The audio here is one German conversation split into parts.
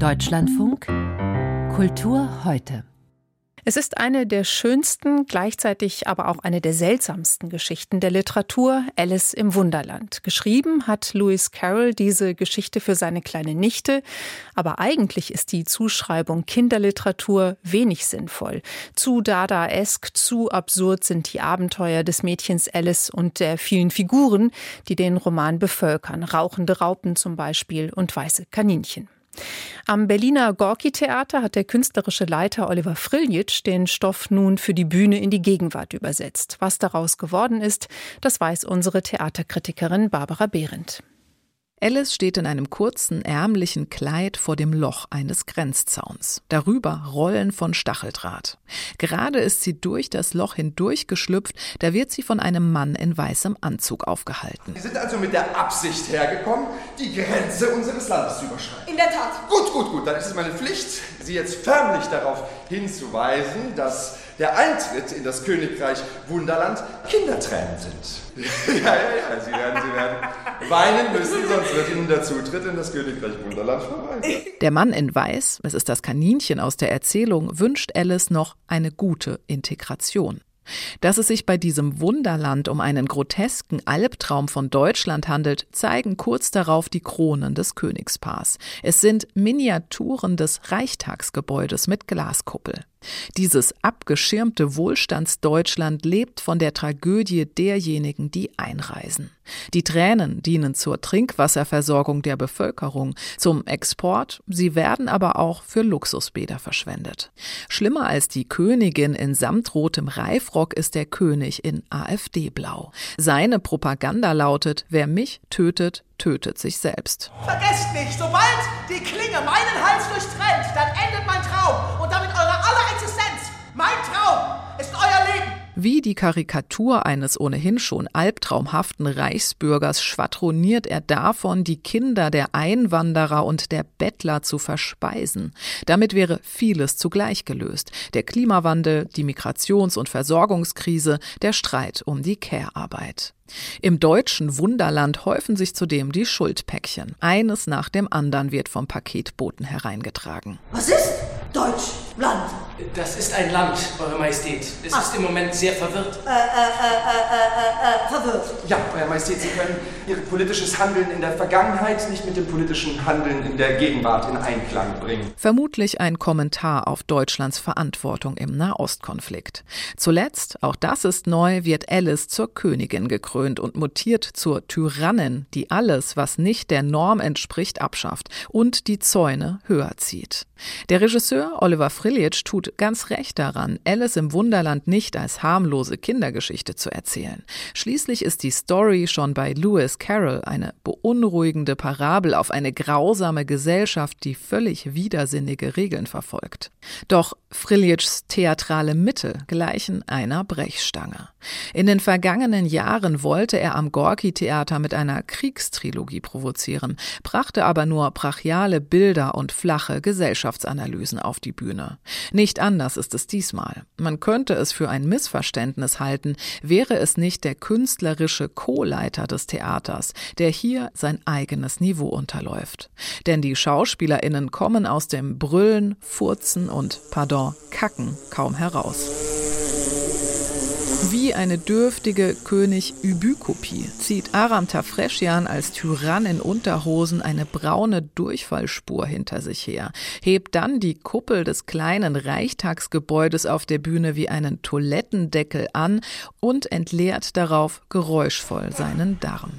Deutschlandfunk Kultur heute. Es ist eine der schönsten, gleichzeitig aber auch eine der seltsamsten Geschichten der Literatur, Alice im Wunderland. Geschrieben hat Lewis Carroll diese Geschichte für seine kleine Nichte, aber eigentlich ist die Zuschreibung Kinderliteratur wenig sinnvoll. Zu dadaesk, zu absurd sind die Abenteuer des Mädchens Alice und der vielen Figuren, die den Roman bevölkern, rauchende Raupen zum Beispiel und weiße Kaninchen. Am Berliner Gorki-Theater hat der künstlerische Leiter Oliver Friljitsch den Stoff nun für die Bühne in die Gegenwart übersetzt. Was daraus geworden ist, das weiß unsere Theaterkritikerin Barbara Behrendt. Alice steht in einem kurzen, ärmlichen Kleid vor dem Loch eines Grenzzauns. Darüber Rollen von Stacheldraht. Gerade ist sie durch das Loch hindurchgeschlüpft, da wird sie von einem Mann in weißem Anzug aufgehalten. Sie sind also mit der Absicht hergekommen, die Grenze unseres Landes zu überschreiten. In der Tat. Gut, gut, gut. Dann ist es meine Pflicht, Sie jetzt förmlich darauf hinzuweisen, dass der Eintritt in das Königreich Wunderland Kindertränen sind. ja, ja, ja, Sie werden, Sie werden weinen müssen, sonst wird Ihnen der Zutritt in das Königreich Wunderland verweigert. Der Mann in Weiß, es ist das Kaninchen aus der Erzählung, wünscht Alice noch eine gute Integration. Dass es sich bei diesem Wunderland um einen grotesken Albtraum von Deutschland handelt, zeigen kurz darauf die Kronen des Königspaars. Es sind Miniaturen des Reichstagsgebäudes mit Glaskuppel. Dieses abgeschirmte Wohlstandsdeutschland lebt von der Tragödie derjenigen, die einreisen. Die Tränen dienen zur Trinkwasserversorgung der Bevölkerung, zum Export, sie werden aber auch für Luxusbäder verschwendet. Schlimmer als die Königin in samtrotem Reifrock ist der König in AfD-Blau. Seine Propaganda lautet, wer mich tötet, tötet sich selbst. Vergesst nicht, sobald die Klinge meinen Hals durchtrennt, dann endet mein Traum und damit eure Existenz. Mein Traum ist euer Leben. Wie die Karikatur eines ohnehin schon albtraumhaften Reichsbürgers schwadroniert er davon, die Kinder der Einwanderer und der Bettler zu verspeisen. Damit wäre vieles zugleich gelöst. Der Klimawandel, die Migrations- und Versorgungskrise, der Streit um die Care-Arbeit. Im deutschen Wunderland häufen sich zudem die Schuldpäckchen. Eines nach dem anderen wird vom Paketboten hereingetragen. Was ist Deutschland? Das ist ein Land, Eure Majestät. Es Ach. ist im Moment sehr verwirrt. Äh, äh, äh, äh, äh, verwirrt. Ja, Euer Majestät, Sie können Ihr politisches Handeln in der Vergangenheit nicht mit dem politischen Handeln in der Gegenwart in Einklang bringen. Vermutlich ein Kommentar auf Deutschlands Verantwortung im Nahostkonflikt. Zuletzt, auch das ist neu, wird Alice zur Königin gekrönt und mutiert zur Tyrannin, die alles, was nicht der Norm entspricht, abschafft und die Zäune höher zieht. Der Regisseur Oliver Friljitsch tut ganz recht daran, Alice im Wunderland nicht als harmlose Kindergeschichte zu erzählen. Schließlich ist die Story schon bei Lewis Carroll eine beunruhigende Parabel auf eine grausame Gesellschaft, die völlig widersinnige Regeln verfolgt. Doch Friljitschs theatrale Mittel gleichen einer Brechstange. In den vergangenen Jahren wollte er am Gorki-Theater mit einer Kriegstrilogie provozieren, brachte aber nur brachiale Bilder und flache Gesellschaftsanalysen auf die Bühne. Nicht anders ist es diesmal. Man könnte es für ein Missverständnis halten, wäre es nicht der künstlerische Co-Leiter des Theaters, der hier sein eigenes Niveau unterläuft. Denn die SchauspielerInnen kommen aus dem Brüllen, Furzen und, pardon, Kacken kaum heraus. Wie eine dürftige König Übü-Kopie zieht Aram Tafreschian als Tyrann in Unterhosen eine braune Durchfallspur hinter sich her, hebt dann die Kuppel des kleinen Reichstagsgebäudes auf der Bühne wie einen Toilettendeckel an und entleert darauf geräuschvoll seinen Darm.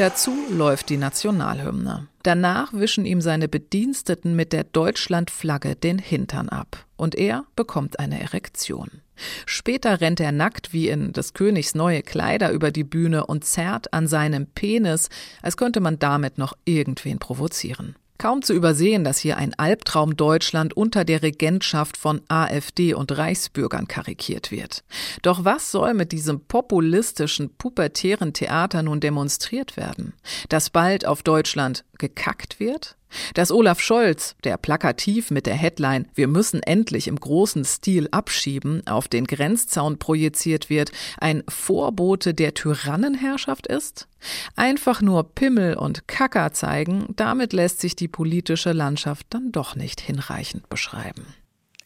Dazu läuft die Nationalhymne. Danach wischen ihm seine Bediensteten mit der Deutschlandflagge den Hintern ab und er bekommt eine Erektion. Später rennt er nackt wie in des Königs neue Kleider über die Bühne und zerrt an seinem Penis, als könnte man damit noch irgendwen provozieren. Kaum zu übersehen, dass hier ein Albtraum Deutschland unter der Regentschaft von AfD und Reichsbürgern karikiert wird. Doch was soll mit diesem populistischen, pubertären Theater nun demonstriert werden? Dass bald auf Deutschland gekackt wird? Dass Olaf Scholz, der plakativ mit der Headline Wir müssen endlich im großen Stil abschieben auf den Grenzzaun projiziert wird, ein Vorbote der Tyrannenherrschaft ist? Einfach nur Pimmel und Kacker zeigen, damit lässt sich die politische Landschaft dann doch nicht hinreichend beschreiben.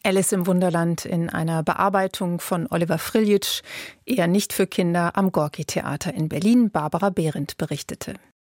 Alice im Wunderland in einer Bearbeitung von Oliver Friljitsch, eher nicht für Kinder am Gorki Theater in Berlin, Barbara Behrendt berichtete.